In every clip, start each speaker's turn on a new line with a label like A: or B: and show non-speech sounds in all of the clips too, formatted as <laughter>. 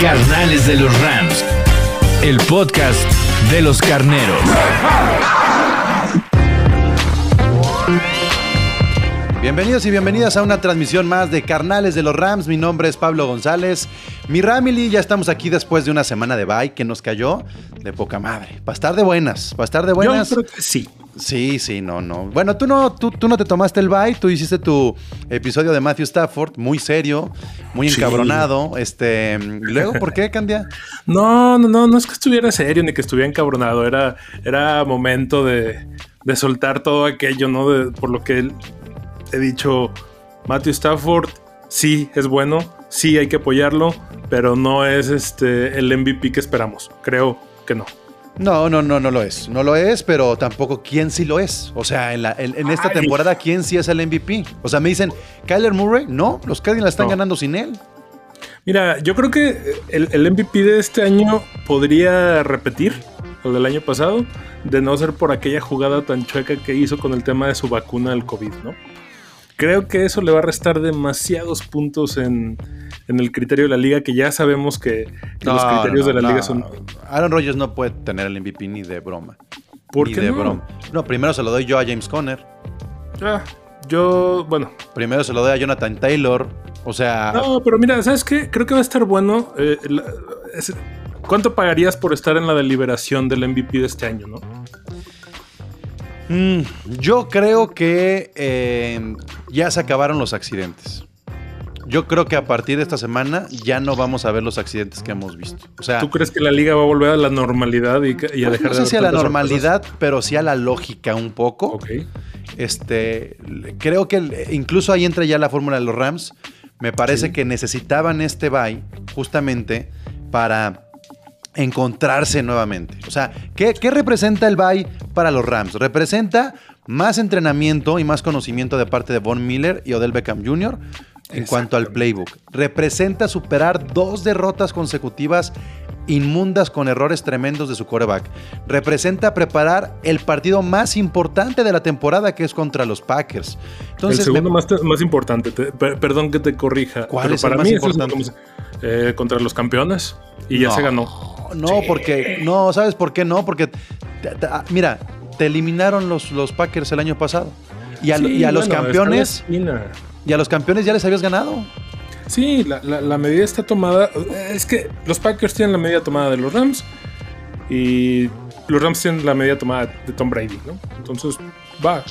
A: Carnales de los Rams. El podcast de los carneros.
B: Bienvenidos y bienvenidas a una transmisión más de Carnales de los Rams. Mi nombre es Pablo González. Mi Ramily, ya estamos aquí después de una semana de bye que nos cayó de poca madre. Para estar de buenas, para estar de buenas.
C: Yo creo que sí.
B: Sí, sí, no, no. Bueno, tú no, tú, tú no te tomaste el bye, tú hiciste tu episodio de Matthew Stafford, muy serio, muy
C: Sí.
B: encabronado. Este, ¿y luego por qué, Candia? <laughs>
C: No, no, no, no es que estuviera serio ni que estuviera encabronado. Era, era momento de, de soltar todo aquello, ¿no? De- por lo que he dicho, Matthew Stafford, sí, es bueno, sí hay que apoyarlo, pero no es este el MVP que esperamos. Creo que no.
B: No, no, no, no lo es. No lo es, pero tampoco quién sí lo es. O sea, en, la- en- en esta
C: Ay.
B: temporada, ¿quién sí es el MVP? O sea, me dicen, Kyler Murray, no, los Cardinals están
C: No.
B: ganando sin él.
C: Mira, yo creo que el, el MVP de este año podría repetir el del año pasado, de no ser por aquella jugada tan chueca que hizo con el tema de su vacuna del COVID, ¿no? Creo que eso le va a restar demasiados puntos en, en el criterio de la liga, que ya sabemos que, que los criterios
B: no,
C: de la
B: no.
C: liga son...
B: Aaron Rodgers no puede tener el MVP ni de broma.
C: ¿Por
B: ni
C: qué
B: de
C: no?
B: broma. No, primero se lo doy yo a James Conner.
C: Ah, yo, bueno,
B: Primero se lo doy a Jonathan Taylor. O sea,
C: No, pero mira, ¿sabes qué? Creo que va a estar bueno. eh, la- es- ¿Cuánto pagarías por estar en la deliberación del MVP de este año, no?
B: Mm, yo creo que eh, ya se acabaron los accidentes. Yo creo que a partir de esta semana ya no vamos a ver los accidentes que hemos visto. O sea,
C: ¿Tú crees que la liga va a volver a la normalidad y, a dejar
B: no
C: de
B: sé
C: haber
B: si a la normalidad, pero sí a la lógica un poco.
C: sorpresas? Ok.
B: Este, creo que incluso ahí entra ya la fórmula de los Rams. Me parece
C: Sí.
B: que necesitaban este bye justamente para encontrarse nuevamente. O sea, ¿qué, qué representa el bye para los Rams? Representa más entrenamiento y más conocimiento de parte de Von Miller y Odell Beckham Jr. en cuanto al playbook. Representa superar dos derrotas consecutivas inmundas con errores tremendos de su quarterback. Representa preparar el partido más importante de la temporada que es contra los Packers. Entonces,
C: el segundo
B: me-
C: más, más importante, te- per- perdón que te corrija.
B: ¿Cuál
C: pero
B: es el
C: para
B: más
C: mí es como- eh, contra los campeones y ya se ganó.
B: No, porque no, ¿sabes por qué no? Porque te- te- ah, mira, te eliminaron los, los Packers el año pasado. Y a,
C: Sí,
B: y a los
C: bueno,
B: campeones, y a los campeones ya les habías ganado.
C: Sí, la, la- la medida está tomada. Es que los Packers tienen la medida tomada de los Rams y los Rams tienen la medida tomada de Tom Brady, ¿no? Entonces, va.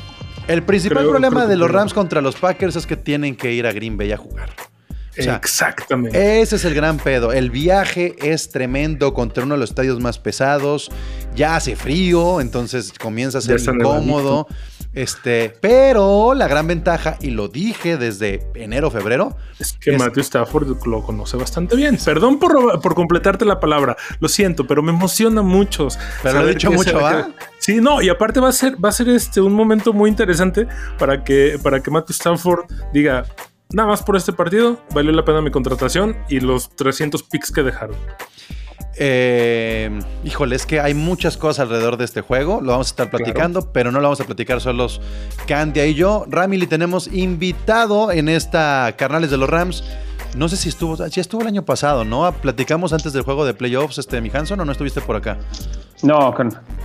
B: El principal
C: Creo-
B: problema
C: creo
B: de los. Rams contra los Packers es que tienen que ir a Green Bay a jugar. O sea,
C: Exactamente.
B: Ese es el gran pedo. El viaje es tremendo contra uno de los estadios más pesados. Ya hace frío, entonces comienza a ser incómodo. Este, pero la gran ventaja, y lo dije desde enero, febrero,
C: Es que
B: Es-
C: Matthew Stafford lo conoce bastante bien. Perdón por, por completarte la palabra. Lo siento, pero me emociona mucho.
B: Pero lo he dicho mucho, ¿va?
C: que- Sí, no, y aparte va a ser, va a ser este un momento muy interesante para que, para que Matthew Stafford diga. Nada más por este partido, valió la pena mi contratación y los 300 picks que dejaron.
B: Eh, híjole, es que hay muchas cosas alrededor de este juego. Lo vamos a estar platicando, pero no lo vamos a platicar solos Candia y yo. Ramily tenemos invitado en esta Carnales de los Rams. No sé si estuvo, sí estuvo el año pasado, ¿no? Platicamos antes del juego de playoffs, este, mi Hanson, o no estuviste por acá.
D: No,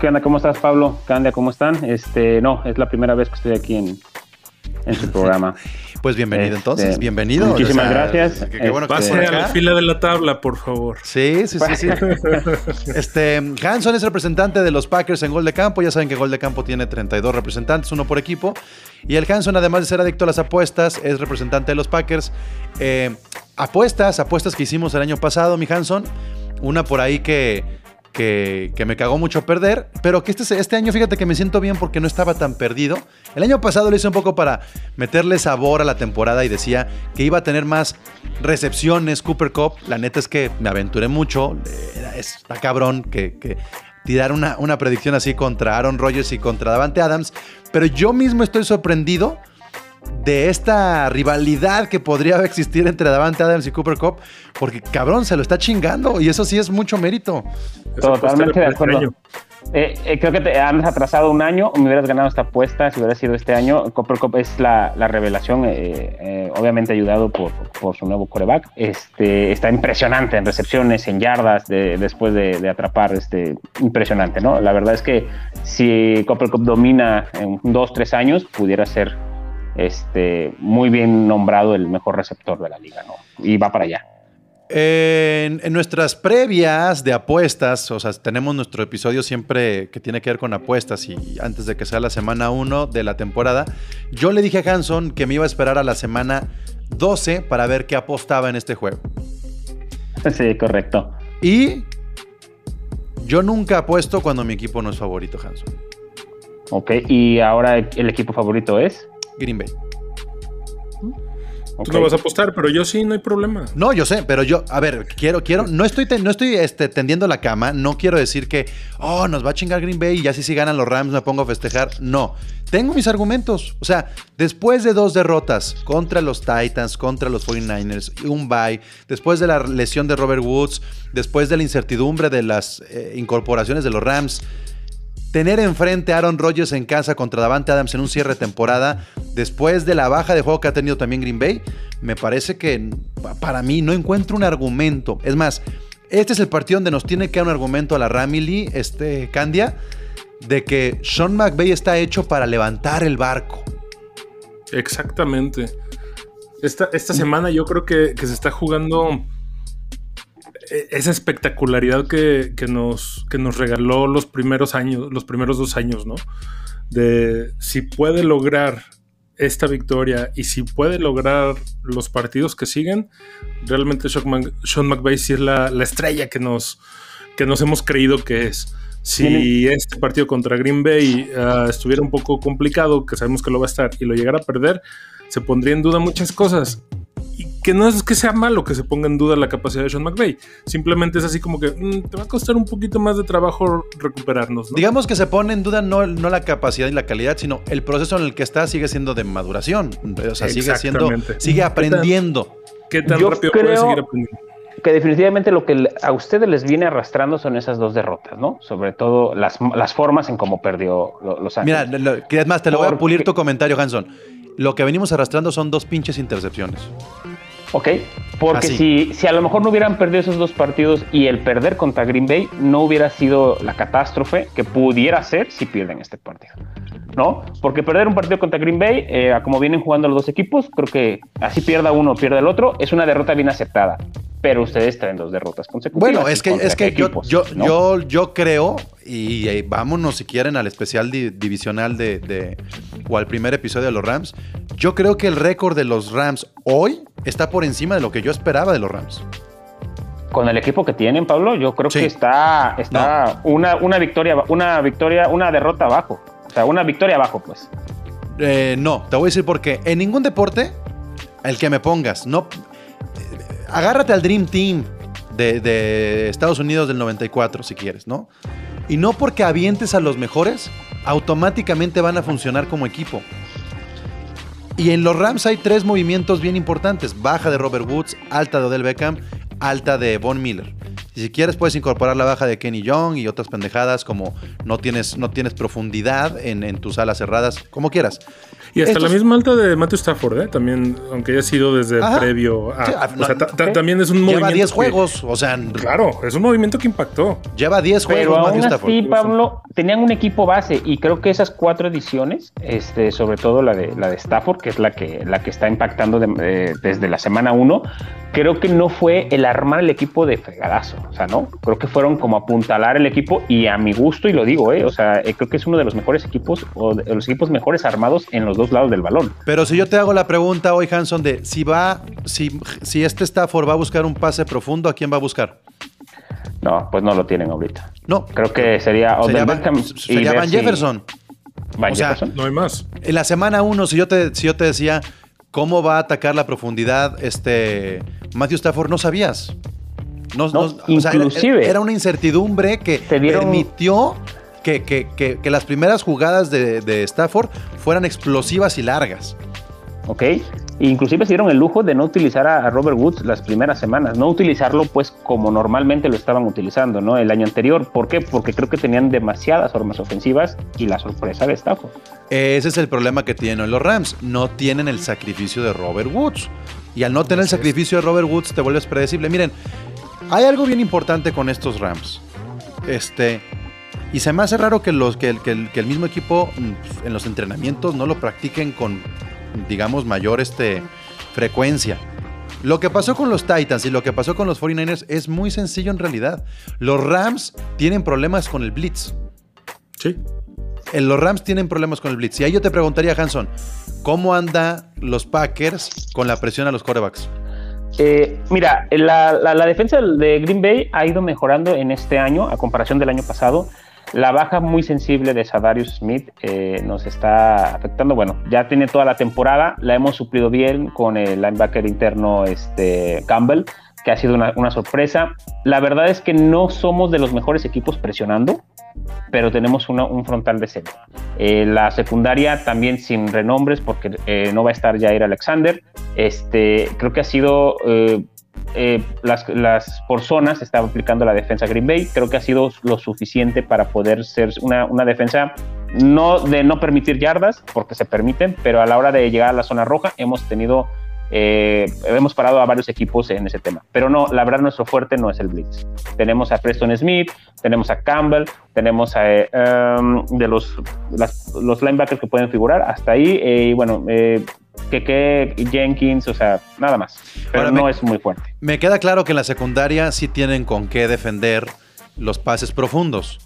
D: ¿qué onda? ¿Cómo estás, Pablo? ¿Qué onda? ¿Cómo están? Este, no, es la primera vez que estoy aquí en, en su programa. <laughs>
B: Pues bienvenido
D: Este,
B: entonces, bienvenido.
D: muchísimas gracias.
B: Qué, qué bueno que
C: a la fila de la tabla, por favor.
B: Sí, sí, sí, sí. <laughs> Este, Hanson es representante de los Packers en gol de campo. Ya saben que gol de campo tiene 32 representantes, uno por equipo. Y el Hanson, además de ser adicto a las apuestas, es representante de los Packers. Eh, apuestas, apuestas que hicimos el año pasado, mi Hanson. Una por ahí que, que, me cagó mucho perder, pero que este, este año fíjate que me siento bien porque no estaba tan perdido. El año pasado lo hice un poco para meterle sabor a la temporada y decía que iba a tener más recepciones Cooper Cup. La neta es que me aventuré mucho. Está cabrón que, que tirar una, una predicción así contra Aaron Rodgers y contra Davante Adams, pero yo mismo estoy sorprendido de esta rivalidad que podría existir entre Davante Adams y Cooper Cup, porque cabrón se lo está chingando y eso sí es mucho mérito.
C: Apuesta
D: Totalmente de acuerdo. Eh, eh, creo que te has atrasado un año, me hubieras ganado esta apuesta si hubiera sido este año. Copper Cup es la, la revelación, eh, eh, obviamente ayudado por, por su nuevo coreback. Este, está impresionante en recepciones, en yardas, de- después de, de atrapar, este, impresionante, ¿no? La verdad es que si Copper Cup domina en dos, tres años, pudiera ser este, muy bien nombrado el mejor receptor de la liga, ¿no? Y va para allá.
B: En, en nuestras previas de apuestas, o sea, tenemos nuestro episodio siempre que tiene que ver con apuestas y antes de que sea la semana 1 de la temporada, yo le dije a Hanson que me iba a esperar a la semana 12 para ver qué apostaba en este juego.
D: Sí, correcto.
B: Y yo nunca apuesto cuando mi equipo no es favorito, Hanson.
D: Ok, y ahora el equipo favorito es.
B: Green Bay.
C: Tú no vas a apostar, pero yo sí, no hay problema.
B: No, yo sé, pero yo, a ver, quiero, quiero, no estoy, te- no estoy este, tendiendo la cama, no quiero decir que, oh, nos va a chingar Green Bay y ya si sí ganan los Rams me pongo a festejar. No, tengo mis argumentos. O sea, después de dos derrotas contra los Titans, contra los 49ers, y un bye, después de la lesión de Robert Woods, después de la incertidumbre de las eh, incorporaciones de los Rams, Tener enfrente a Aaron Rodgers en casa contra Davante Adams en un cierre de temporada, después de la baja de juego que ha tenido también Green Bay, me parece que pa- para mí no encuentro un argumento. Es más, este es el partido donde nos tiene que dar un argumento a la Ramily, este Candia, de que Sean McVay está hecho para levantar el barco.
C: Exactamente. Esta, esta semana yo creo que, se está jugando esa espectacularidad que, que nos, que nos regaló los primeros años, los primeros dos años, ¿no? De si puede lograr esta victoria y si puede lograr los partidos que siguen, realmente Sean, Mc- Sean McVay sí es la, la estrella que nos, que nos hemos creído que es. Si este partido contra Green Bay ah, estuviera un poco complicado, que sabemos que lo va a estar, y lo llegara a perder, se pondría en duda muchas cosas. Que no es que sea malo que se ponga en duda la capacidad de Sean McVay. Simplemente es así como que mm, te va a costar un poquito más de trabajo recuperarnos. ¿no?
B: Digamos que se pone en duda no, no la capacidad y la calidad, sino el proceso en el que está sigue siendo de maduración. O sea, sigue siendo, sigue aprendiendo.
C: ¿Qué tan
D: Yo
C: rápido puede
D: creo-
C: seguir aprendiendo?
D: que definitivamente lo que a ustedes les viene arrastrando son esas dos derrotas, ¿no? Sobre todo las, las formas en cómo perdió lo- Los
B: Mira,
D: Ángeles.
B: lo- lo- que es más, te lo voy a pulir tu comentario, Hanson. Lo que venimos arrastrando son dos pinches intercepciones.
D: Ok, porque
B: Así.
D: si, si a lo mejor no hubieran perdido esos dos partidos y el perder contra Green Bay no hubiera sido la catástrofe que pudiera ser si pierden este partido, ¿no? Porque perder un partido contra Green Bay, eh, como vienen jugando los dos equipos, creo que así pierda uno o pierda el otro, es una derrota bien aceptada. Pero ustedes traen dos derrotas consecutivas.
B: Bueno, es que, es que yo,
D: equipos,
B: yo,
D: ¿no?
B: yo, yo creo, y, eh, vámonos si quieren al especial di- divisional de, de- o al primer episodio de los Rams, yo creo que el récord de los Rams hoy está por encima de lo que yo esperaba de los Rams.
D: Con el equipo que tienen, Pablo, yo creo
B: Sí.
D: que está, está una, una victoria, una victoria, una derrota abajo. O sea, una victoria abajo, pues.
B: Eh, no, te voy a decir por qué. En ningún deporte, el que me pongas, no. eh, agárrate al Dream Team de, de Estados Unidos del 94, si quieres, ¿no? Y no porque avientes a los mejores, automáticamente van a funcionar como equipo. Y en los Rams hay tres movimientos bien importantes: baja de Robert Woods, alta de Odell Beckham, alta de Von Miller. Y si quieres puedes incorporar la baja de Kenny Young y otras pendejadas como no tienes, no tienes profundidad en, en tus alas cerradas, como quieras.
C: Y hasta
B: Estos-
C: la misma alta de Matthew Stafford, ¿eh? También, aunque haya sido desde
B: Ajá.
C: previo a.
B: Sí,
C: o sea, también es un movimiento.
B: Lleva 10
C: que-
B: juegos, o sea,
C: Claro, es un movimiento que impactó.
B: lleva 10
D: Pero
B: juegos Matthew
D: aún
B: Stafford.
D: así, Pablo, tenían un equipo base y creo que esas cuatro ediciones, este, sobre todo la de la de Stafford, que es la que la que está impactando de- eh, desde la semana 1, creo que no fue el armar el equipo de fregadazo, o sea, no, creo que fueron como apuntalar el equipo y a mi gusto y lo digo, eh, o sea, eh, creo que es uno de los mejores equipos o de los equipos mejores armados en los dos lados del balón.
B: Pero si yo te hago la pregunta hoy, Hanson, de si va, si, si este Stafford va a buscar un pase profundo, ¿a quién va a buscar?
D: No, pues no lo tienen ahorita.
B: No.
D: Creo que sería
B: Sería Van,
D: Beckham y
B: sería Van
D: si-
B: Jefferson.
D: Van
B: O sea,
D: Jefferson.
C: No hay más.
B: En la semana 1, si yo te, si yo te decía cómo va a atacar la profundidad este Matthew Stafford, no sabías. No,
D: No,
B: no- o sea, era-
D: inclusive-
B: era, una incertidumbre que
D: dieron-
B: permitió que, que- que- que las primeras jugadas de, de Stafford fueran explosivas y largas.
D: ¿ok? Inclusive se dieron el lujo de no utilizar a, Robert Woods las primeras semanas, no utilizarlo pues como normalmente lo estaban utilizando, ¿no? El año anterior. ¿Por qué? Porque creo que tenían demasiadas armas ofensivas y la sorpresa de Stafford.
B: Ese es el problema que tienen los Rams. No tienen el sacrificio de Robert Woods. Y al no tener el sacrificio de Robert Woods, te vuelves predecible. Miren, hay algo bien importante con estos Rams. Este. Y se me hace raro que, los, que, el, que el- que el mismo equipo en los entrenamientos no lo practiquen con, digamos, mayor este, frecuencia. Lo que pasó con los Titans y lo que pasó con los 49ers es muy sencillo en realidad. Los Rams tienen problemas con el blitz.
C: Sí.
B: Eh, Los Rams tienen problemas con el blitz. Y ahí yo te preguntaría, Hanson, ¿cómo anda los Packers con la presión a los corebacks?
D: Eh, mira, la, la- la defensa de Green Bay ha ido mejorando en este año a comparación del año pasado. La baja muy sensible de Sadarius Smith eh, nos está afectando. Bueno, ya tiene toda la temporada, la hemos suplido bien con el linebacker interno este, Campbell, que ha sido una, una sorpresa. La verdad es que no somos de los mejores equipos presionando, pero tenemos una- un frontal decente. Eh, la secundaria también sin renombres, porque eh, no va a estar Jair Alexander. Este, creo que ha sido eh, las, las por zonas estaba aplicando la defensa Green Bay. Creo que ha sido lo suficiente para poder ser una, una defensa no de no permitir yardas, porque se permiten, pero a la hora de llegar a la zona roja hemos tenido eh, hemos parado a varios equipos en ese tema. Pero no, la verdad nuestro fuerte no es el blitz. Tenemos a Preston Smith, tenemos a Campbell, tenemos a eh, um, de los, las- los linebackers que pueden figurar hasta ahí. y bueno, que, que Jenkins, o sea, nada más. Pero
B: Ahora
D: no
B: me-
D: es muy fuerte.
B: Me queda claro que en la secundaria sí tienen con qué defender los pases profundos.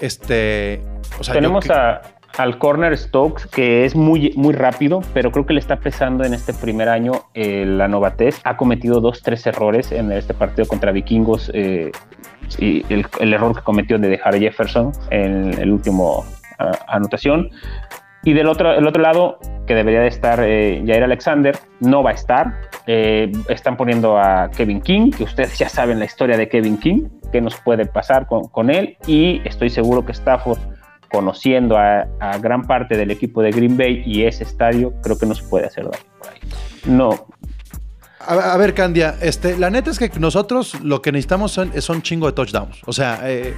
B: Este. O sea, yo
D: Tenemos
B: que-
D: a, al corner Stokes, que es muy, muy rápido, pero creo que le está pesando en este primer año eh, la novatez. Ha cometido dos, tres errores en este partido contra Vikingos. eh, y el, el error que cometió de dejar a Jefferson en el último ah, anotación. Y del otro, el otro lado, que debería de estar eh, Jair Alexander, no va a estar. Eh, están poniendo a Kevin King, que ustedes ya saben la historia de Kevin King, qué nos puede pasar con, con él. Y estoy seguro que Stafford, conociendo a, gran parte del equipo de Green Bay y ese estadio, creo que nos puede hacer daño por ahí. No,
B: A, a ver, Candia, este, la neta es que nosotros lo que necesitamos son, son chingo de touchdowns. O sea, eh,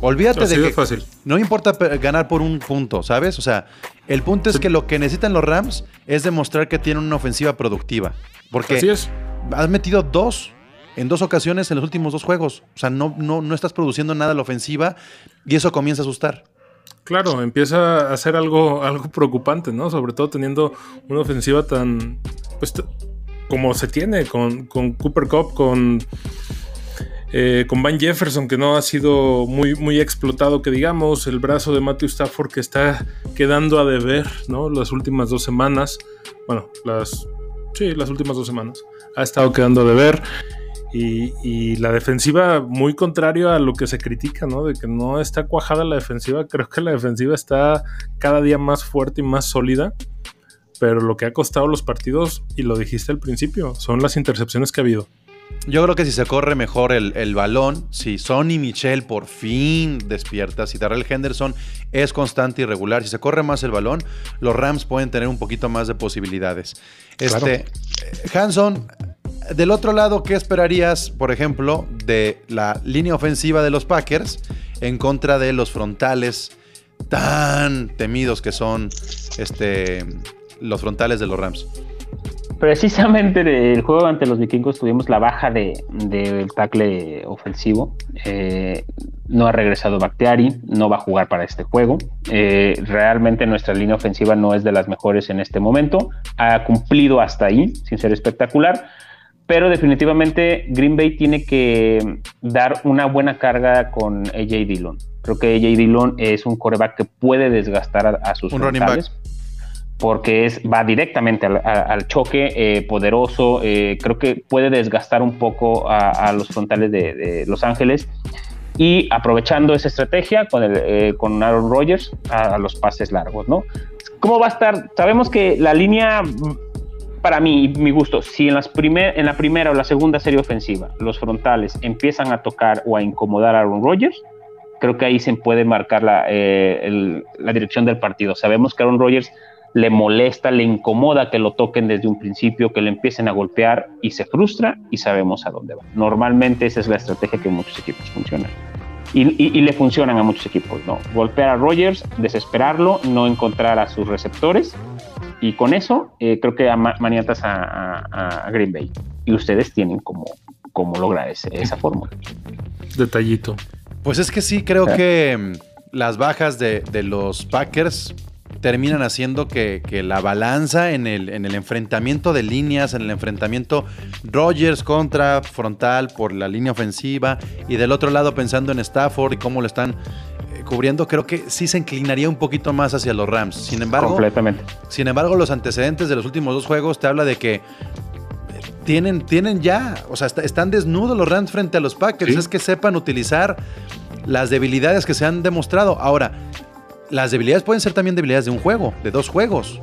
B: olvídate
C: Así
B: de que
C: fácil.
B: no importa ganar por un punto, ¿sabes? O sea, el punto es que lo que necesitan los Rams es demostrar que tienen una ofensiva productiva. Porque
C: Así es.
B: has metido dos en dos ocasiones en los últimos dos juegos. O sea, no, no, no estás produciendo nada a la ofensiva y eso comienza a asustar.
C: Claro, empieza a ser algo, algo preocupante, ¿no? Sobre todo teniendo una ofensiva tan. Pues, como se tiene, con, con Cooper Cup, con. Eh, con Van Jefferson, que no ha sido muy, muy explotado, que digamos, el brazo de Matthew Stafford que está quedando a deber, ¿no? Las últimas dos semanas. Bueno, las. Sí, las últimas dos semanas. Ha estado quedando a deber. Y, y la defensiva, muy contrario a lo que se critica, ¿no? De que no está cuajada la defensiva. Creo que la defensiva está cada día más fuerte y más sólida. Pero lo que ha costado los partidos, y lo dijiste al principio, son las intercepciones que ha habido.
B: Yo creo que si se corre mejor el, el balón, si Sonny Michel por fin despierta, si Darrell Henderson es constante y regular, si se corre más el balón, los Rams pueden tener un poquito más de posibilidades. Este, Hanson, del otro lado, ¿qué esperarías, por ejemplo, de la línea ofensiva de los Packers en contra de los frontales tan temidos que son este, los frontales de los Rams.
D: Precisamente del juego ante los vikingos tuvimos la baja del de, tackle ofensivo. Eh, no ha regresado Bactiari, no va a jugar para este juego. Eh, realmente nuestra línea ofensiva no es de las mejores en este momento. Ha cumplido hasta ahí, sin ser espectacular. Pero definitivamente Green Bay tiene que dar una buena carga con AJ Dillon. Creo que AJ Dillon es un coreback que puede desgastar a, sus
B: Un
D: porque es, va directamente al, choque eh, poderoso. Eh, creo que puede desgastar un poco a, los frontales de, Los Ángeles y aprovechando esa estrategia con, el, eh, con Aaron Rodgers a, los pases largos, ¿no? ¿Cómo va a estar? Sabemos que la línea, para mí, mi gusto, si en, las primer, en la primera o la segunda serie ofensiva los frontales empiezan a tocar o a incomodar a Aaron Rodgers, creo que ahí se puede marcar la, la dirección del partido. Sabemos que Aaron Rodgers le molesta, le incomoda que lo toquen desde un principio, que le empiecen a golpear y se frustra y sabemos a dónde va. Normalmente esa es la estrategia que muchos equipos funcionan. Y, le funcionan a muchos equipos, ¿no? Golpear a Rogers, desesperarlo, no encontrar a sus receptores y con eso eh, creo que maniatas a, Green Bay. Y ustedes tienen como, como lograr esa fórmula.
C: Detallito.
B: Pues es que sí, creo que mm, las bajas de, de los Packers terminan haciendo que, la balanza en el, en el, enfrentamiento de líneas, en el enfrentamiento Rogers contra frontal por la línea ofensiva y del otro lado pensando en Stafford y cómo lo están eh, cubriendo, creo que sí se inclinaría un poquito más hacia los Rams. Sin embargo,
D: Completamente.
B: Sin embargo, los antecedentes de los últimos dos juegos te habla de que tienen, tienen ya, o sea, están desnudos los Rams frente a los Packers. Es que sepan utilizar las debilidades que se han demostrado. Ahora, las debilidades pueden ser también debilidades de un juego, de dos juegos.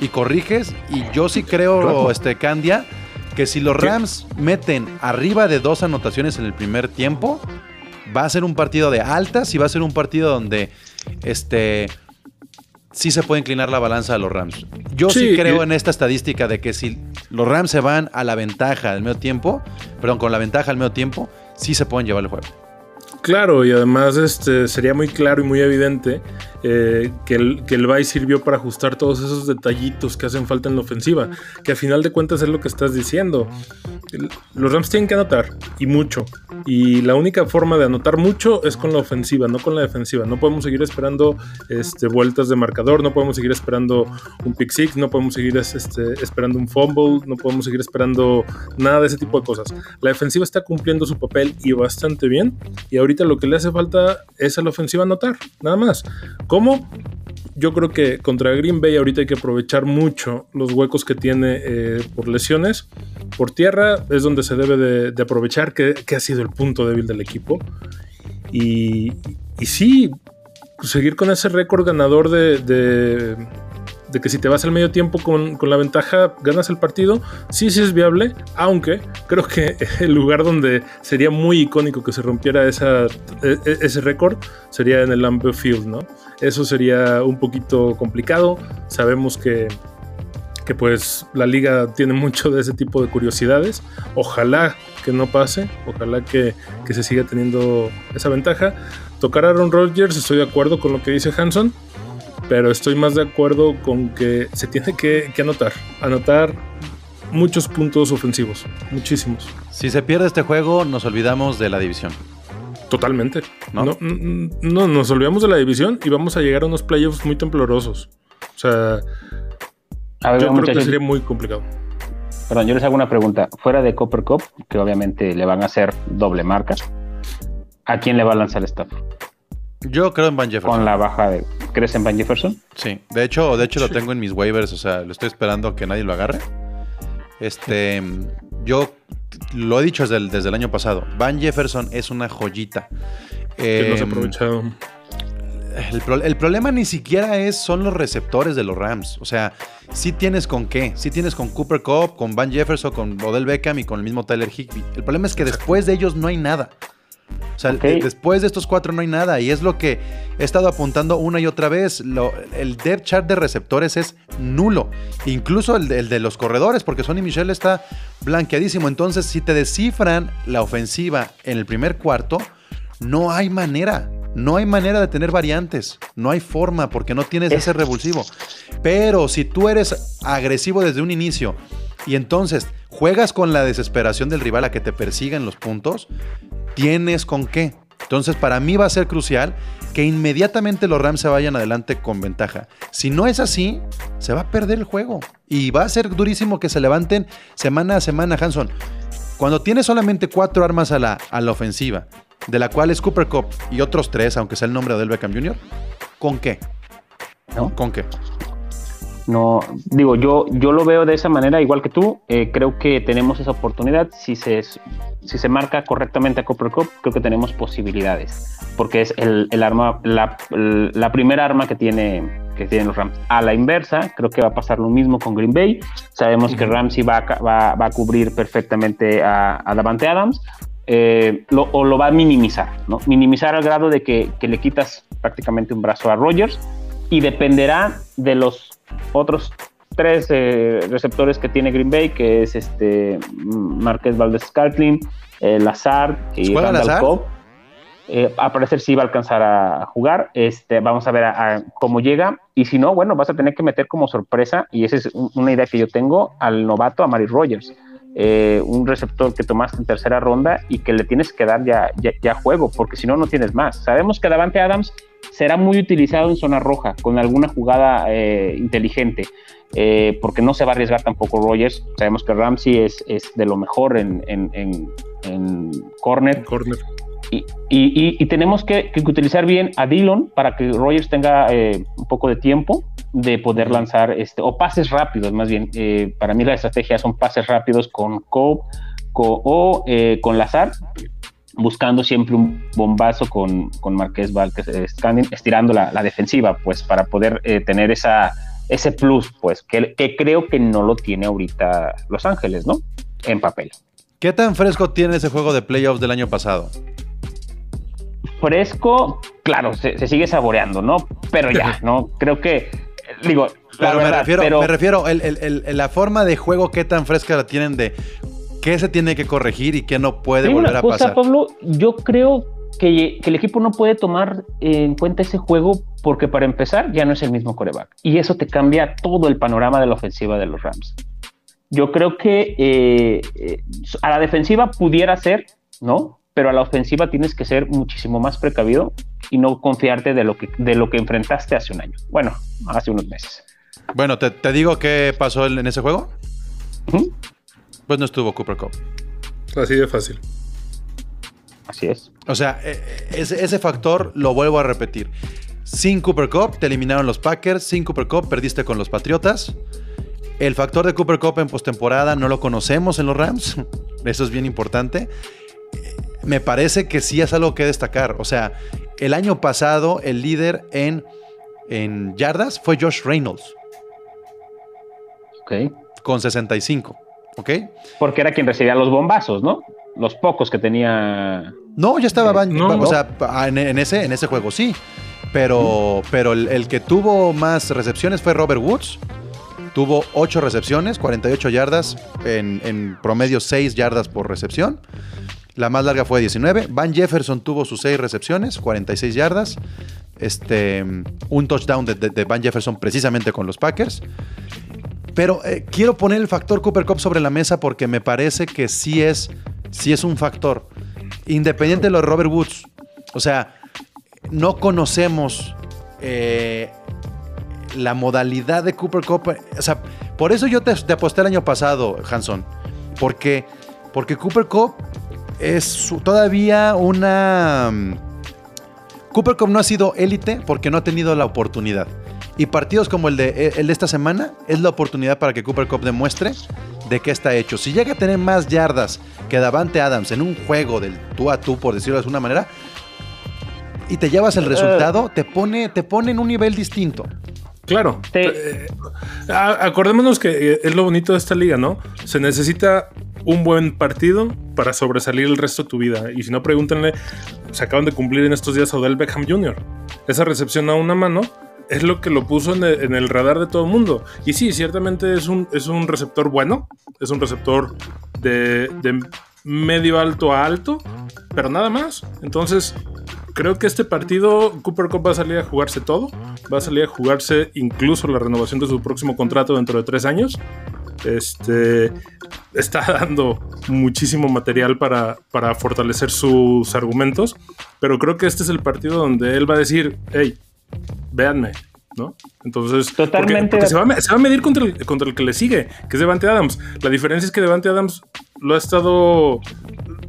B: Y corriges, y yo sí creo, este Candia, que si los Rams meten arriba de dos anotaciones en el primer tiempo, va a ser un partido de altas y va a ser un partido donde este sí se puede inclinar la balanza a los Rams. Yo sí, creo en esta estadística de que si los Rams se van a la ventaja del medio tiempo, perdón, con la ventaja al medio tiempo, sí se pueden llevar el juego.
C: Claro, y además este, sería muy claro y muy evidente eh, que, el, que el sirvió para ajustar todos esos detallitos que hacen falta en la ofensiva, que a final de cuentas es lo que estás diciendo. Los Rams tienen que anotar, y mucho. Y la única forma de anotar mucho es con la ofensiva, no con la defensiva. No podemos seguir esperando este, vueltas de marcador, no podemos seguir esperando un pick six, no podemos seguir este, esperando un fumble, no podemos seguir esperando nada de ese tipo de cosas. La defensiva está cumpliendo su papel y bastante bien, y ahorita lo que le hace falta es a la ofensiva anotar, nada más. ¿Cómo? Yo creo que contra Green Bay ahorita hay que aprovechar mucho los huecos que tiene eh, por lesiones. Por tierra es donde se debe de, aprovechar, que, ha sido el punto débil del equipo. Y, sí, seguir con ese récord ganador de que si te vas al medio tiempo con, la ventaja, ganas el partido, sí, sí es viable, aunque creo que <laughs> el lugar donde sería muy icónico que se rompiera e, e, ese récord sería en el Lambeau Field, ¿no? Eso sería un poquito complicado, sabemos que, que pues la liga tiene <laughs> mucho de ese tipo de curiosidades, ojalá que no pase, ojalá que, que se siga teniendo esa ventaja. Tocar a Aaron Rodgers, estoy de acuerdo con lo que dice Hanson pero estoy más de acuerdo con que se tiene que, anotar, anotar muchos puntos ofensivos, muchísimos.
B: Si se pierde este juego, nos olvidamos de la división.
C: Totalmente. ¿No? No, nos olvidamos de la división y vamos a llegar a unos playoffs muy temblorosos. O sea, yo creo que sería muy complicado.
D: Perdón, yo les hago una pregunta. Fuera de Copper Cup, que obviamente le van a hacer doble marca, ¿a quién le va a lanzar Stafford?
B: Yo creo en Van Jefferson.
D: Con la baja de. ¿Crees en Van Jefferson?
B: Sí. De hecho, de hecho lo tengo en mis waivers. O sea, lo estoy esperando a que nadie lo agarre. Este. Yo lo he dicho desde el, desde el año pasado. Van Jefferson es una joyita.
C: Que no se em, aprovechado.
B: El, problema ni siquiera es, son los receptores de los Rams. O sea, sí tienes con qué. Sí tienes con Cooper Cup, con Van Jefferson, con Odell Beckham y con el mismo Tyler Higby. El problema es que después de ellos no hay nada. O sea, después de estos cuatro no hay nada. Y es lo que he estado apuntando una y otra vez. el depth chart de receptores es nulo. Incluso el de, los corredores, porque Sonny Michel está blanqueadísimo. Entonces, si te descifran la ofensiva en el primer cuarto, no hay manera. No hay manera de tener variantes. No hay forma porque no tienes
D: Es-
B: ese revulsivo. Pero si tú eres agresivo desde un inicio y entonces juegas con la desesperación del rival a que te persigan los puntos, tienes con qué. Entonces, para mí va a ser crucial que inmediatamente los Rams se vayan adelante con ventaja. Si no es así, se va a perder el juego. Y va a ser durísimo que se levanten semana a semana, Hanson. Cuando tienes solamente cuatro armas a la, a la ofensiva, de la cual es Cooper Cup y otros tres, aunque sea el nombre de Odell Beckham Jr., ¿con qué?
D: ¿no?
B: ¿Con qué?
D: No, digo, yo, yo lo veo de esa manera, igual que tú. Eh, creo que tenemos esa oportunidad. Si se, si se marca correctamente a Cooper Cup, creo que tenemos posibilidades. Porque es el, el arma, la, la primera arma que tiene que tienen los Rams. A la inversa, creo que va a pasar lo mismo con Green Bay. Sabemos que Ramsey va a, va, va a cubrir perfectamente a, a Davante Adams. eh, lo- o lo va a minimizar, ¿no? Minimizar al grado de que, que le quitas prácticamente un brazo a Rogers y dependerá de los otros tres eh, receptores que tiene Green Bay, que es este Marquez Valdez Scantling, eh, Lazard y
B: ¿Juega
D: Randall? Cobb. Eh, a parecer sí va a alcanzar a jugar. Este, vamos a ver a- a cómo llega. Y si no, bueno, vas a tener que meter como sorpresa, y esa es un- una idea que yo tengo, al novato, a Mari Rogers. Eh, un receptor que tomaste en tercera ronda y que le tienes que dar ya, ya, ya juego, porque si no, no tienes más. Sabemos que Davante Adams será muy utilizado en zona roja, con alguna jugada eh, inteligente, eh, porque no se va a arriesgar tampoco Rogers. Sabemos que Ramsey es, es de lo mejor en, en, en, en corner.
C: Corner.
D: Y, y- y- tenemos que, que utilizar bien a Dillon para que Rogers tenga eh, un poco de tiempo de poder lanzar este o pases rápidos más bien Eh, para mí la estrategia son pases rápidos con Cobb co- o eh, con Lazar buscando siempre un bombazo con, con Marqués Vázquez eh, estirando la, la defensiva pues para poder eh, tener esa ese plus pues que, que creo que no lo tiene ahorita Los Ángeles no en papel.
B: ¿Qué tan fresco tiene ese juego de playoffs del año pasado?
D: Fresco, claro, se, se sigue saboreando, ¿no? Pero ya, ¿no? Creo que, digo, la
B: Pero me refiero,
D: pero
B: me refiero el- el- el- la forma de juego, qué tan fresca la tienen de qué se tiene que corregir y qué no puede volver
D: una
B: a pasar.
D: Pablo, yo creo que, que el equipo no puede tomar en cuenta ese juego porque para empezar ya no es el mismo coreback y eso te cambia todo el panorama de la ofensiva de los Rams. Yo creo que eh, eh, a la defensiva pudiera ser, ¿no? Pero a la ofensiva tienes que ser muchísimo más precavido y no confiarte de lo que, de lo que enfrentaste hace un año. Bueno, hace unos meses.
B: Bueno, ¿te, te digo qué pasó en ese juego? Pues no estuvo Cooper Cup.
C: Así de fácil.
D: Así es.
B: O sea, eh, eh, ese, ese factor lo vuelvo a repetir. Sin Cooper Cup te eliminaron los Packers, sin Cooper Cup perdiste con los Patriotas. El factor de Cooper Cup en postemporada no lo conocemos en los Rams. <laughs> Eso es bien importante. Eh, Me parece que sí es algo que destacar. O sea, el año pasado el líder en, en yardas fue Josh Reynolds
D: Ok.
B: con 65. ¿Ok?
D: Porque era quien recibía los bombazos, ¿no? Los pocos que tenía.
B: No, ya estaba
C: No.
B: o sea, pa- en, en ese, en ese juego sí. Pero, pero el, el que tuvo más recepciones fue Robert Woods. Tuvo 8 recepciones, 48 yardas, en, en promedio 6 yardas por recepción. La más larga fue 19. Van Jefferson tuvo sus 6 recepciones, 46 yardas. Este, un touchdown de, Van Jefferson precisamente con los Packers. Pero eh, quiero poner el factor Cooper Cup sobre la mesa porque me parece que sí es, sí es un factor. Independiente de lo de Robert Woods. O sea, no conocemos eh, la modalidad de Cooper Cup. O sea, por eso yo te, te aposté el año pasado, Hanson. Porque, porque Cooper Cup es su- todavía una... mm, Cooper Cup no ha sido élite porque no ha tenido la oportunidad. Y partidos como el de, el de esta semana es la oportunidad para que Cooper Cup demuestre de qué está hecho. Si llega a tener más yardas que Davante Adams en un juego del tú a tú, por decirlo de alguna manera, y te llevas el resultado, te pone, te pone en un nivel distinto.
C: Claro. Eh, acordémonos que eh, es lo bonito de esta liga, ¿no? Se necesita un buen partido para sobresalir el resto de tu vida. Y si no, pregúntenle, se acaban de cumplir en estos días a Odell Beckham Jr. Esa recepción a una mano es lo que lo puso en el, radar de todo el mundo. Y sí, ciertamente es un, es un receptor bueno, es un receptor de, de medio alto a alto, pero nada más. Entonces, creo que este partido Cooper Cup va a salir a jugarse todo. Va a salir a jugarse incluso la renovación de su próximo contrato dentro de tres años. Este está <laughs> dando muchísimo material para, para fortalecer sus argumentos. Pero creo que este es el partido donde él va a decir: Hey, véanme, ¿no? Entonces,
D: Totalmente.
C: porque se, va a, me- se va a medir contra el, contra el que le sigue, que es Devante Adams. La diferencia es que Devante Adams lo ha estado,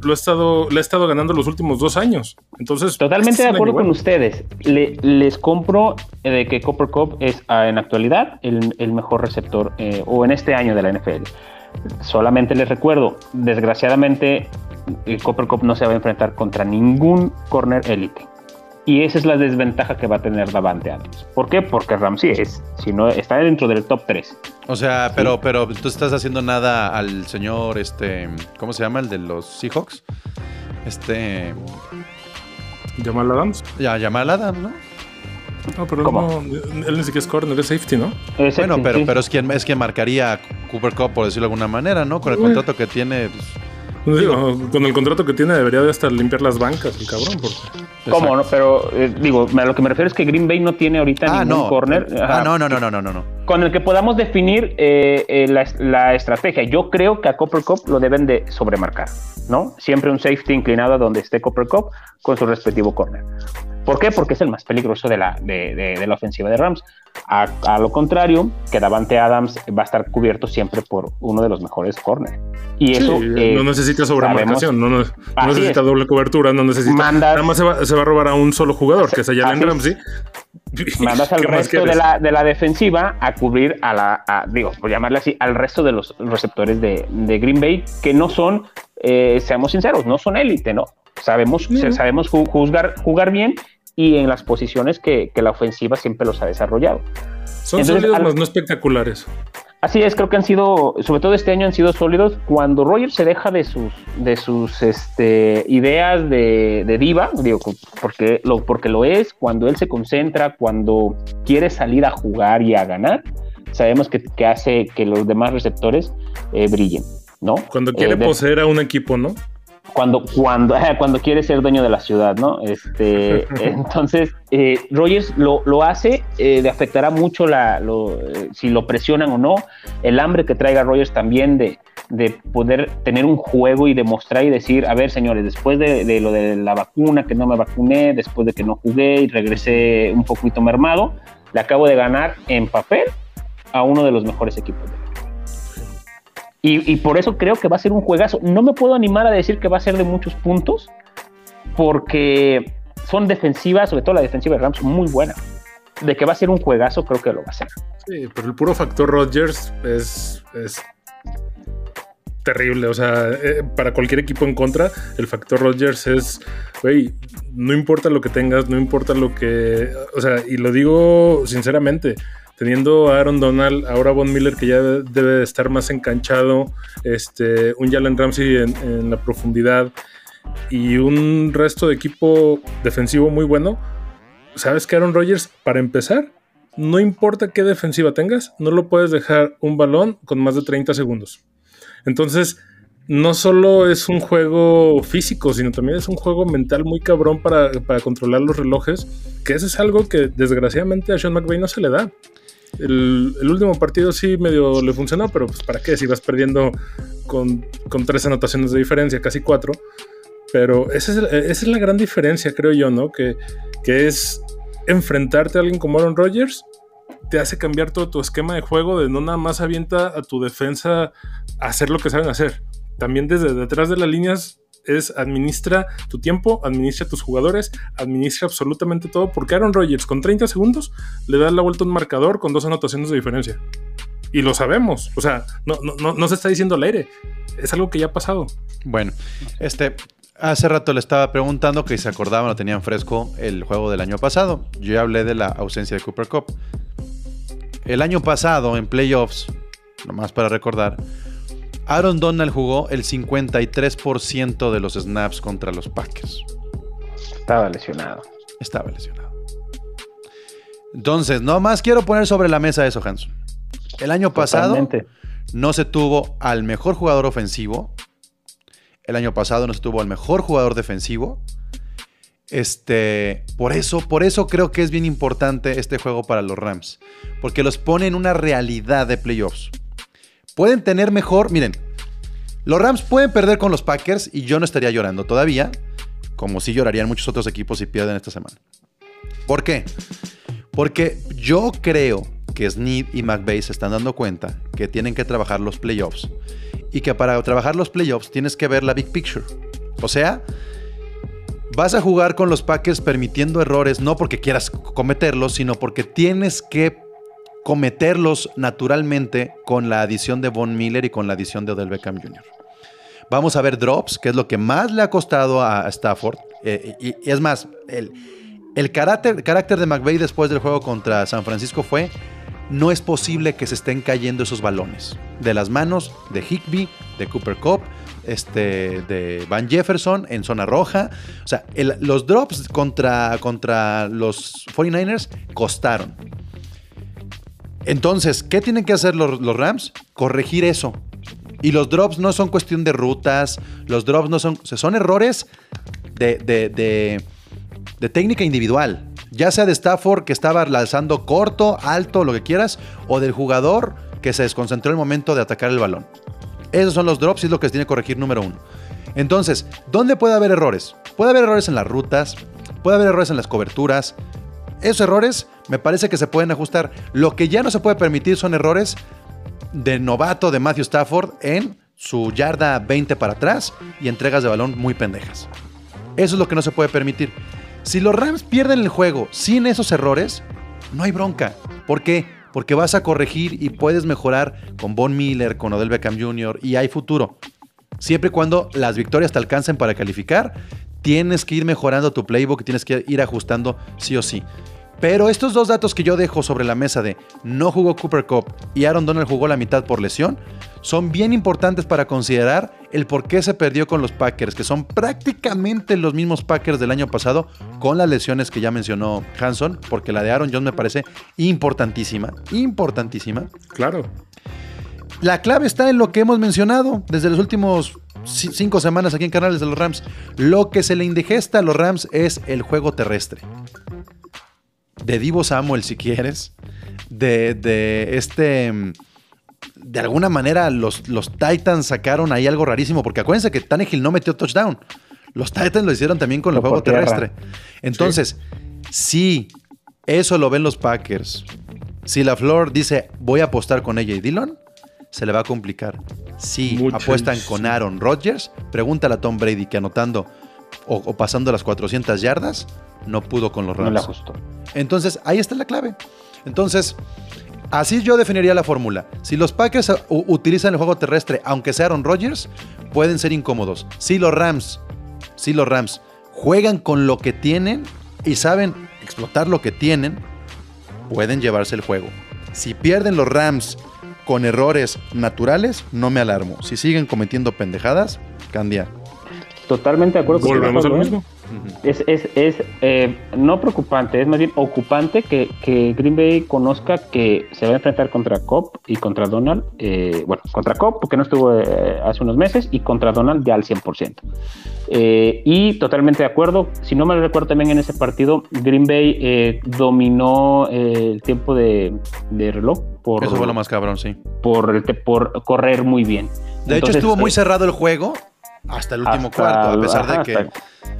C: lo ha estado, le ha estado ganando los últimos dos años. Entonces,
D: Totalmente de
C: el
D: acuerdo con ustedes. Le- les compro eh, de que Copper Cup es ah, en actualidad el, el mejor receptor eh, o en este año de la NFL. Solamente les recuerdo, desgraciadamente, eh, Copper Cup no se va a enfrentar contra ningún corner élite. Y esa es la desventaja que va a tener Davante Adams. ¿Por qué? Porque Ramsey es, si no, está dentro del top 3.
E: O sea, pero, pero tú estás haciendo nada al señor, este, ¿cómo se llama? El de los Seahawks. Este,
C: Jamal Adams.
E: ya, Jamal Adams, ¿no?
C: No, pero él,
D: ¿Cómo?
C: no, él ni siquiera es corner, es safety, ¿no?
D: Ese-
E: Bueno, pero,
D: sí.
E: pero es quien es quien marcaría a Cooper Cup, por decirlo de alguna manera, ¿no? Con el contrato que tiene. pues,
C: Digo, con el contrato que tiene debería de hasta limpiar las bancas, el cabrón. Porque...
D: ¿Cómo? No? Pero eh, digo, a lo que me refiero es que Green Bay no tiene ahorita
E: Ah,
D: ningún
E: no.
D: corner.
E: Ah,
D: Ajá.
E: no, no, no, no, no, no.
D: con el que podamos definir eh, eh, la, la estrategia. Yo creo que a Copper Cup lo deben de sobremarcar, ¿no? Siempre un safety inclinado a donde esté Copper Cup con su respectivo corner. ¿Por qué? Porque es el más peligroso de la, de, de- de la ofensiva de Rams. A, a lo contrario, que Davante Adams va a estar cubierto siempre por uno de los mejores corners. Y eso...
C: Sí,
D: eh,
C: no necesita sobremarcación, no, no- no necesita
D: es.
C: doble cobertura, no necesita.
D: Mandas-
C: Nada más se va, se va a robar a un solo jugador, que es Jalen. Ramsey. <laughs>
D: mandas al
C: ¿Qué más
D: resto de la, de la defensiva a cubrir a la, a- digo, por llamarle así, al resto de los receptores de, de Green Bay, que no son, eh, seamos sinceros, no son élite, ¿no? Sabemos, sabemos ju- juzgar, jugar bien y en las posiciones que, que la ofensiva siempre los ha desarrollado.
C: Son
D: Entonces,
C: sólidos,
D: al-
C: no espectaculares.
D: Así es, creo que han sido, sobre todo este año han sido sólidos. Cuando Rogers se deja de sus, de sus este, ideas de, de diva, digo, porque lo, porque lo es, cuando él se concentra, cuando quiere salir a jugar y a ganar, sabemos que, que hace que los demás receptores eh, brillen, ¿no?
C: Cuando quiere
D: Eh, de-
C: poseer a un equipo, ¿no?
D: Cuando, cuando, cuando quiere ser dueño de la ciudad, ¿no? Este, <laughs> entonces, eh, Rogers lo, lo hace, eh, le afectará mucho la, lo, eh, si lo presionan o no, el hambre que traiga Rogers también de, de poder tener un juego y demostrar y decir, a ver, señores, después de, de lo de la vacuna, que no me vacuné, después de que no jugué y regresé un poquito mermado, le acabo de ganar en papel a uno de los mejores equipos de. Y, y por eso creo que va a ser un juegazo. No me puedo animar a decir que va a ser de muchos puntos, porque son defensivas, sobre todo la defensiva de Rams, muy buena. De que va a ser un juegazo, creo que lo va a ser.
C: Sí, pero el puro factor Rodgers es, es terrible. O sea, eh, para cualquier equipo en contra, el factor Rodgers es, güey, no importa lo que tengas, no importa lo que. O sea, y lo digo sinceramente. Teniendo a Aaron Donald, ahora Von Miller, que ya debe de estar más enganchado, este, un Jalen Ramsey en, la profundidad y un resto de equipo defensivo muy bueno. ¿Sabes que Aaron Rodgers, para empezar, no importa qué defensiva tengas, no lo puedes dejar un balón con más de 30 segundos. Entonces, no solo es un juego físico, sino también es un juego mental muy cabrón para, para controlar los relojes, que eso es algo que desgraciadamente a Sean McVay no se le da. El, último partido sí medio le funcionó, pero pues para qué si vas perdiendo con, con tres anotaciones de diferencia, casi cuatro. Pero esa es, esa es la gran diferencia, creo yo, ¿no? Que, que es enfrentarte a alguien como Aaron Rodgers te hace cambiar todo tu esquema de juego de no nada más avienta a tu defensa a hacer lo que saben hacer. También desde detrás de las líneas es administra tu tiempo, administra tus jugadores, administra absolutamente todo, porque Aaron Rodgers con 30 segundos le da la vuelta a un marcador con dos anotaciones de diferencia. Y lo sabemos, o sea, no, no, no, no se está diciendo al aire, es algo que ya ha pasado.
E: Bueno, este, hace rato le estaba preguntando que se acordaban o tenían fresco el juego del año pasado. Yo ya hablé de la ausencia de Cooper Cup. El año pasado, en playoffs, nomás para recordar, Aaron Donald jugó el 53% de los snaps contra los Packers.
D: Estaba lesionado.
E: Estaba lesionado. Entonces, nomás quiero poner sobre la mesa eso, Hanson. El año pasado
D: Totalmente.
E: no se tuvo al mejor jugador ofensivo. El año pasado no se tuvo al mejor jugador defensivo.
B: Este, por eso, por eso creo que es bien importante este juego para los Rams, porque los pone en una realidad de playoffs. Pueden tener mejor, miren, los Rams pueden perder con los Packers y yo no estaría llorando todavía, como si llorarían muchos otros equipos si pierden esta semana. ¿Por qué? Porque yo creo que Snead y McVay se están dando cuenta que tienen que trabajar los playoffs y que para trabajar los playoffs tienes que ver la big picture. O sea, vas a jugar con los Packers permitiendo errores no porque quieras cometerlos, sino porque tienes que cometerlos naturalmente con la adición de Von Miller y con la adición de Odell Beckham Jr. Vamos a ver drops, que es lo que más le ha costado a Stafford. Eh, y, es más, el, el carácter, carácter de McVay después del juego contra San Francisco fue, no es posible que se estén cayendo esos balones de las manos de Higby, de Cooper Cup, este, de Van Jefferson en zona roja. O sea, el- los drops contra, contra los 49ers costaron. Entonces, ¿qué tienen que hacer los, Rams? Corregir eso. Y los drops no son cuestión de rutas, los drops no son, son errores de, de- de- de técnica individual. Ya sea de Stafford que estaba lanzando corto, alto, lo que quieras, o del jugador que se desconcentró en el momento de atacar el balón. Esos son los drops y es lo que se tiene que corregir número uno. Entonces, ¿dónde puede haber errores? Puede haber errores en las rutas, puede haber errores en las coberturas. Esos errores me parece que se pueden ajustar. Lo que ya no se puede permitir son errores de novato de Matthew Stafford en su yarda 20 para atrás y entregas de balón muy pendejas. Eso es lo que no se puede permitir. Si los Rams pierden el juego sin esos errores, no hay bronca. ¿Por qué? Porque vas a corregir y puedes mejorar con Von Miller, con Odell Beckham Jr. y hay futuro. Siempre y cuando las victorias te alcancen para calificar, tienes que ir mejorando tu playbook tienes que ir ajustando sí o sí. Pero estos dos datos que yo dejo sobre la mesa de no jugó Cooper Cup y Aaron Donald jugó la mitad por lesión, son bien importantes para considerar el por qué se perdió con los Packers, que son prácticamente los mismos Packers del año pasado, con las lesiones que ya mencionó Hanson, porque la de Aaron Jones me parece importantísima, importantísima.
C: Claro.
B: La clave está en lo que hemos mencionado desde los últimos ci- cinco semanas aquí en Canales de los Rams. Lo que se le indigesta a los Rams es el juego terrestre. De Divo Samuel, si quieres. De, de este. mm, De alguna manera, los, los Titans sacaron ahí algo rarísimo. Porque acuérdense que Tannehill no metió touchdown. Los Titans lo hicieron también con el juego terrestre. Entonces, si eso lo ven los Packers, si la Flor dice voy a apostar con ella y Dillon, se le va a complicar. Si apuestan
C: sí.
B: con Aaron Rodgers, pregúntale a Tom Brady que anotando o, o pasando las 400 yardas, no pudo con los
D: No le
B: Rams.
D: ajustó.
B: Entonces, ahí está la clave. Entonces, así yo definiría la fórmula. Si los Packers uh, utilizan el juego terrestre, aunque sea Aaron Rodgers, pueden ser incómodos. Si los Rams, si los Rams juegan con lo que tienen y saben explotar lo que tienen, pueden llevarse el juego. Si pierden los Rams con errores naturales, no me alarmo. Si siguen cometiendo pendejadas, candia.
D: Totalmente de acuerdo con
C: Volvemos a lo mismo.
D: Es, es, es eh, no preocupante, es más bien ocupante que, que Green Bay conozca que se va a enfrentar contra Cobb y contra Donald. eh, bueno, contra Cobb porque no estuvo eh, hace unos meses y contra Donald ya al 100%. Eh, y totalmente de acuerdo, si no me recuerdo también en ese partido, Green Bay eh, dominó eh, el tiempo de, de reloj por,
B: Eso fue lo más cabrón, sí.
D: por, el te- por correr muy bien.
B: De hecho, estuvo muy cerrado el juego hasta el último
D: hasta-
B: cuarto, a pesar de que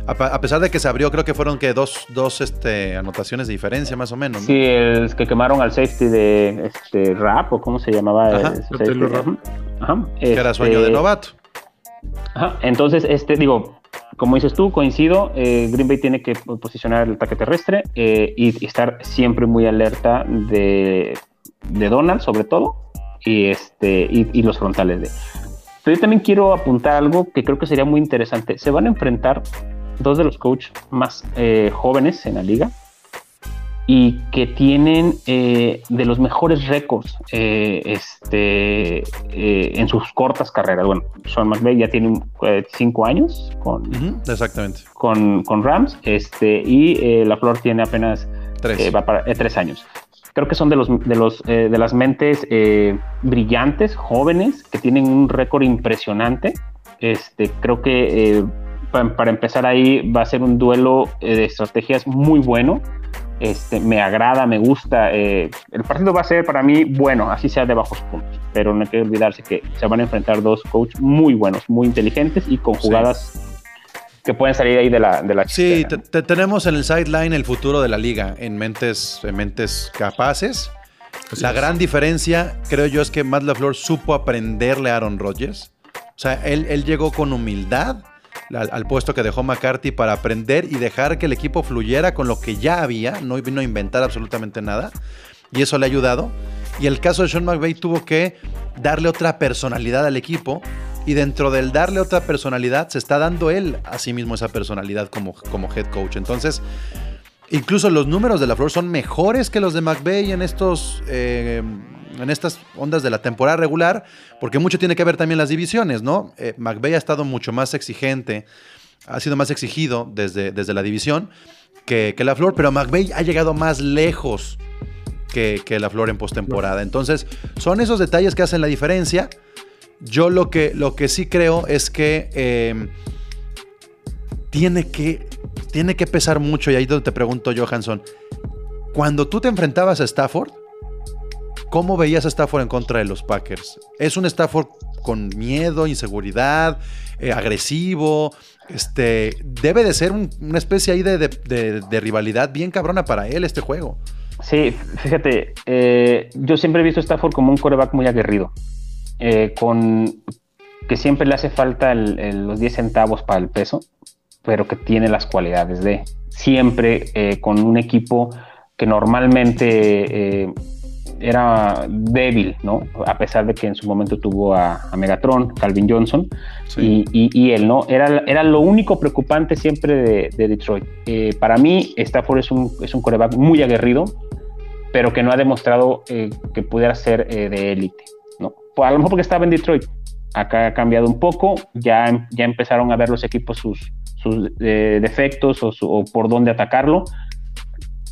D: hasta-
B: a, pesar de que se abrió, creo que fueron que dos, dos este, anotaciones de diferencia más o menos. ¿no?
D: Sí, el que quemaron al safety de este Rap o cómo se llamaba
B: Ajá?
C: Taylor Rapp.
D: Ajá,
B: Que era
D: este,
B: sueño de novato.
D: ajá, Entonces, este digo, como dices tú, coincido, eh, Green Bay tiene que posicionar el ataque terrestre eh, y, y estar siempre muy alerta de, de Donald, sobre todo, y este y, y los frontales de. Pero yo también quiero apuntar algo que creo que sería muy interesante. Se van a enfrentar dos de los coaches más eh, jóvenes en la liga y que tienen eh, de los mejores récords eh, este, eh, en sus cortas carreras. Bueno, Sean McVay ya tiene eh, cinco años con,
B: Ujú, exactamente.
D: con, con Rams este, y eh, La Flor tiene apenas
B: Tres.
D: va para tres años. Creo que son de los de los eh, de las mentes eh, brillantes, jóvenes, que tienen un récord impresionante. Este, creo que eh, pa- para empezar ahí va a ser un duelo eh, de estrategias muy bueno. Este, me agrada, me gusta. eh, el partido va a ser para mí bueno, así sea de bajos puntos. Pero no hay que olvidarse que se van a enfrentar dos coaches muy buenos, muy inteligentes y con jugadas que pueden salir ahí de la, de la
B: Sí,
D: chistera,
B: te- te- tenemos en el sideline el futuro de la liga en mentes, en mentes capaces. La
C: es.
B: gran diferencia, creo yo, es que Matt LaFleur supo aprenderle a Aaron Rodgers. O sea, él, él llegó con humildad al, al puesto que dejó McCarthy para aprender y dejar que el equipo fluyera con lo que ya había, no vino a inventar absolutamente nada. Y eso le ha ayudado. Y el caso de Sean McVay tuvo que darle otra personalidad al equipo. Y dentro del darle otra personalidad, se está dando él a sí mismo esa personalidad como, como head coach. Entonces, Incluso los números de la Flor son mejores que los de McVeigh en estos. eh, en estas ondas de la temporada regular, porque mucho tiene que ver también las divisiones, ¿no? Eh, McVeigh ha estado mucho más exigente, ha sido más exigido desde, desde la división que, la Flor, pero McVeigh ha llegado más lejos que, que la Flor en postemporada. Entonces, son esos detalles que hacen la diferencia. Yo lo que, lo que sí creo es que eh, tiene que tiene que pesar mucho, y ahí donde te pregunto, Johansson, cuando tú te enfrentabas a Stafford, ¿cómo veías a Stafford en contra de los Packers? ¿Es un Stafford con miedo, inseguridad, eh, agresivo? Este, debe de ser un- una especie ahí de- de rivalidad bien cabrona para él este juego.
D: Sí, fíjate, eh, yo siempre he visto a Stafford como un coreback muy aguerrido, eh, con que siempre le hace falta el- el- los 10 centavos para el peso, pero que tiene las cualidades de siempre eh, con un equipo que normalmente eh, era débil, ¿no? A pesar de que en su momento tuvo a, a Megatron, Calvin Johnson, y, y- y él, ¿no? Era, era lo único preocupante siempre de, de Detroit. Eh, para mí, Stafford es un, es un coreback muy aguerrido, pero que no ha demostrado que pudiera ser de élite. Pues a lo mejor porque estaba en Detroit. Acá ha cambiado un poco, ya, ya empezaron a ver los equipos sus, sus eh, defectos o, su- o por dónde atacarlo.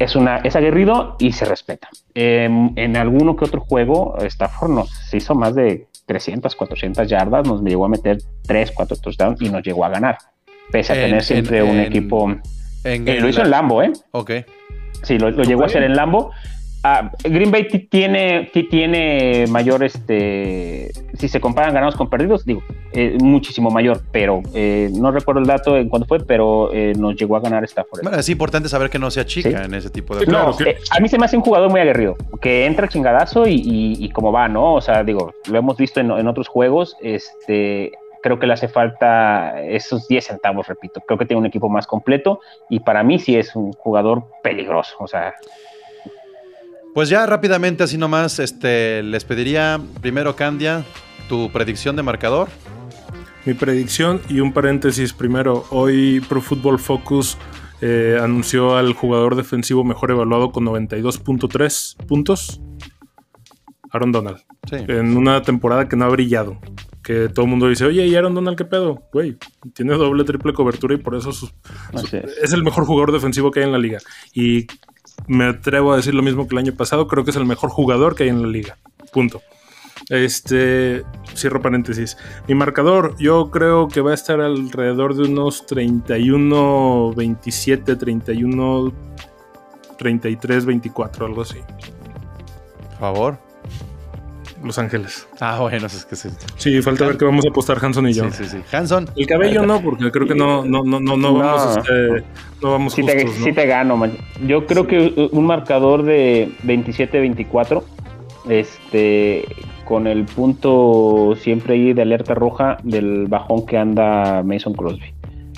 D: Es, una, es aguerrido y se respeta. Eh, en alguno que otro juego, Stafford nos hizo más de 300, 400 yardas, nos llegó a meter 3, 4 touchdowns y nos llegó a ganar. Pese a
B: En-
D: tener siempre
B: en-
D: un
B: en-
D: equipo. Eh, lo hizo en Lambo, ¿eh?
B: Ok.
D: Sí, lo, lo llegó a hacer en Lambo. Ah, Green Bay ti- tiene, ti- tiene mayor, este, si se comparan ganados con perdidos, digo, eh, muchísimo mayor, pero eh, no recuerdo el dato en cuándo fue, pero eh, nos llegó a ganar Stafford.
B: Bueno, es importante saber que no sea chica
D: Sí.
B: en ese tipo de
C: Sí.
D: No, a mí se me hace un jugador muy aguerrido, que entra chingadazo y, y, y como va, ¿no? O sea, digo, lo hemos visto en, en otros juegos, este, creo que le hace falta esos 10 centavos, repito. Creo que tiene un equipo más completo y para mí sí es un jugador peligroso, o sea,
B: Pues ya rápidamente, así nomás, este, les pediría primero, Candia, tu predicción de marcador.
C: Mi predicción y un paréntesis primero. Hoy Pro Football Focus eh, anunció al jugador defensivo mejor evaluado con 92.3 puntos. Aaron Donald.
B: Sí.
C: En una temporada que no ha brillado. Que todo el mundo dice, oye, ¿y Aaron Donald qué pedo? Güey, tiene doble, triple cobertura y por eso sus-
D: es.
C: es el mejor jugador defensivo que hay en la liga. Y me atrevo a decir lo mismo que el año pasado. Creo que es el mejor jugador que hay en la liga. Punto. Este, cierro paréntesis. Mi marcador, yo creo que va a estar alrededor de unos 31, 27, 31, 33, 24, algo así.
B: Por favor.
C: Los Ángeles.
B: Ah, bueno, es que sí.
C: Sí, falta ver qué vamos a apostar Hanson y yo.
B: Sí, sí, sí. Hanson.
C: El cabello no, porque creo que no, no, no, no, no vamos,
D: No.
C: este, no vamos
D: Sí te,
C: justos, ¿no?
D: sí te gano, man. Yo creo que un marcador de 27-24, este, con el punto siempre ahí de alerta roja del bajón que anda Mason Crosby.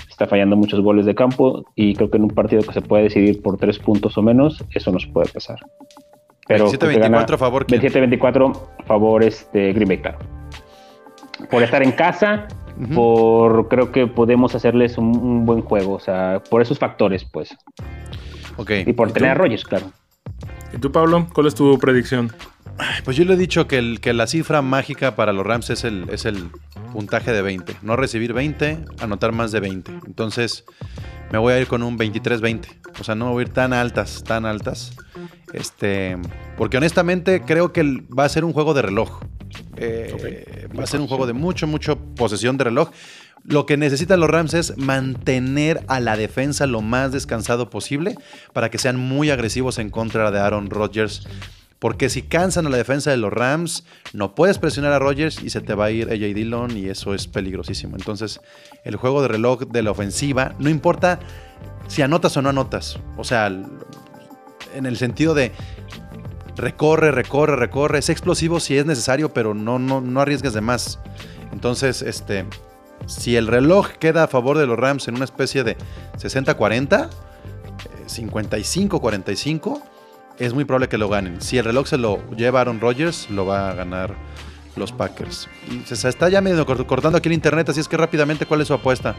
D: Está fallando muchos goles de campo y creo que en un partido que se puede decidir por tres puntos o menos, eso nos puede pesar. Pero creo que gana
B: 27-24 a favor. ¿quién?
D: 27-24 favor este Green Bay, claro. Por estar en casa,
B: Ujú.
D: por creo que podemos hacerles un, un buen juego, o sea, por esos factores, pues.
B: Ok.
D: Y por
B: ¿Y
D: tener a? Rogers, claro.
C: ¿Y tú, Pablo? ¿Cuál es tu predicción?
B: Pues yo le he dicho que, el, que la cifra mágica para los Rams es el, es el puntaje de 20. No recibir 20, anotar más de 20. Entonces me voy a ir con un 23-20. O sea, no me voy a ir tan altas, tan altas. Este, porque honestamente creo que va a ser un juego de reloj. Eh, Va a ser un juego de mucho, mucho posesión de reloj. Lo que necesitan los Rams es mantener a la defensa lo más descansado posible para que sean muy agresivos en contra de Aaron Rodgers. Porque si cansan a la defensa de los Rams, no puedes presionar a Rodgers y se te va a ir AJ Dillon y eso es peligrosísimo. Entonces, el juego de reloj de la ofensiva, no importa si anotas o no anotas. O sea, en el sentido de recorre, recorre, recorre. Es explosivo si es necesario, pero no, no, no arriesgues de más. Entonces, este, si el reloj queda a favor de los Rams en una especie de 60-40, eh, 55-45, es muy probable que lo ganen. Si el reloj se lo lleva Aaron Rodgers, lo va a ganar los Packers. Y se está ya medio cort- cortando aquí el internet, así es que rápidamente, ¿cuál es su apuesta?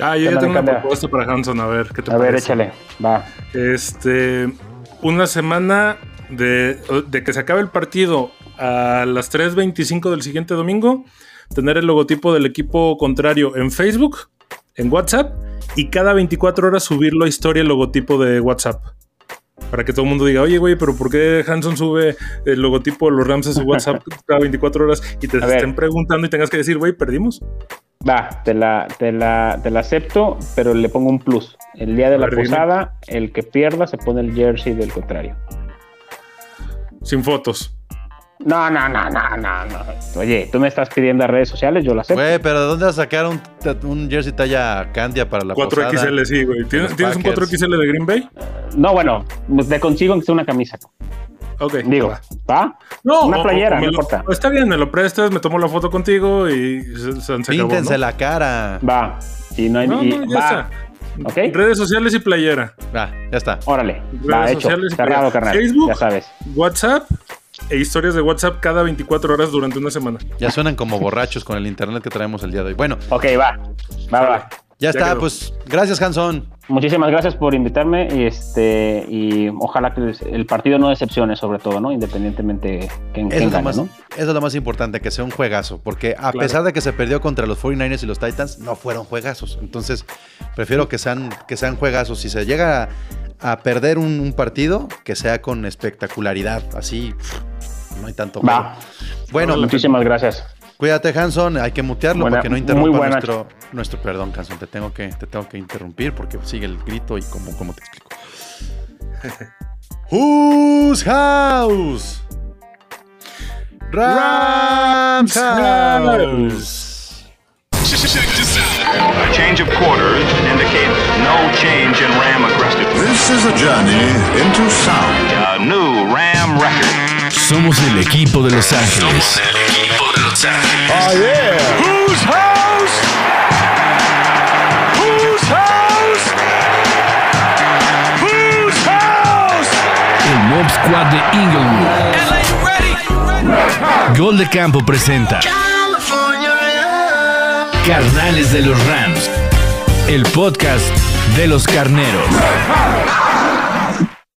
C: Ah, yo ya tengo una propuesta para Hanson, a ver, ¿qué te
D: A ver, échale. Va.
C: Este, una semana de, de que se acabe el partido a las 3.25 del siguiente domingo, tener el logotipo del equipo contrario en Facebook, en WhatsApp, y cada 24 horas subirlo a historia el logotipo de WhatsApp. Para que todo el mundo diga, oye, güey, pero ¿por qué Hanson sube el logotipo de los Rams a su WhatsApp <laughs> cada 24 horas y te
D: A ver.
C: estén preguntando y tengas que decir, güey, perdimos?
D: Va, te la, te, la, te la acepto, pero le pongo un plus. El día de
C: A
D: la
C: ver, dime.
D: posada, el que pierda se pone el jersey del contrario.
C: Sin fotos.
D: No, no, no, no, no, no. Oye, tú me estás pidiendo a redes sociales, yo lo acepto.
B: Güey, pero ¿de dónde vas a sacar un, un jersey talla Candia para la
C: 4XL, sí, güey. ¿Tienes,
B: los
C: ¿tienes un
B: Packers.
C: 4XL de Green Bay?
D: No, bueno, te consigo que sea una camisa.
C: Ok.
D: Digo,
C: va.
D: ¿va?
C: No,
D: una playera, no
C: lo-
D: importa.
C: Está bien, me lo prestas, me tomo la foto contigo y se, se, se acabó,
B: Píntense
C: ¿no?
B: la cara.
D: Va. Y no hay.
C: No,
D: y-
C: no, ya
D: va.
C: está.
D: ¿Ok?
C: Redes sociales y playera.
B: Ah, ya está.
D: Órale.
C: Redes
D: Va, hecho.
C: sociales y
D: Cerrado,
C: playera.
D: carnal.
C: Facebook.
D: Ya sabes.
C: WhatsApp e historias de WhatsApp cada 24 horas durante una semana.
B: Ya suenan como borrachos con el internet que traemos el día de hoy. Bueno,
D: Ok, va. Va, va.
B: ya,
C: Ya
B: está,
C: quedó.
B: pues gracias Hanson.
D: Muchísimas gracias por invitarme y este y ojalá que el partido no decepcione sobre todo, ¿no? Independientemente que
B: Eso
D: quién
B: es, lo más,
D: ¿no?
B: eso es lo más importante, que sea un juegazo. Porque a
C: Claro.
B: pesar de que se perdió contra los 49ers y los Titans, no fueron juegazos. Entonces, prefiero que sean, que sean juegazos. Si se llega a, a perder un, un partido, que sea con espectacularidad. Así, pff, no hay tanto juego.
D: Va.
B: Bueno,
D: Muchísimas gracias.
B: cuídate, Hanson. Hay que mutearlo
D: Buena-
B: para que no interrumpa nuestro, nuestro. Perdón, Hanson, te tengo, que, te tengo que interrumpir porque sigue el grito y cómo, cómo te explico. <laughs> Whose house? Rams house.
F: Check this out. A change of quarters indicates no change in Ram aggressiveness.
G: This is a journey into sound.
F: A new Ram record.
A: Somos el equipo de Los Ángeles.
F: el equipo de Los Ángeles.
G: Whose house? Whose house? Whose house?
A: El Mob Squad de Inglewood. Gol de Campo presenta Carnales de los Rams. El podcast de los carneros.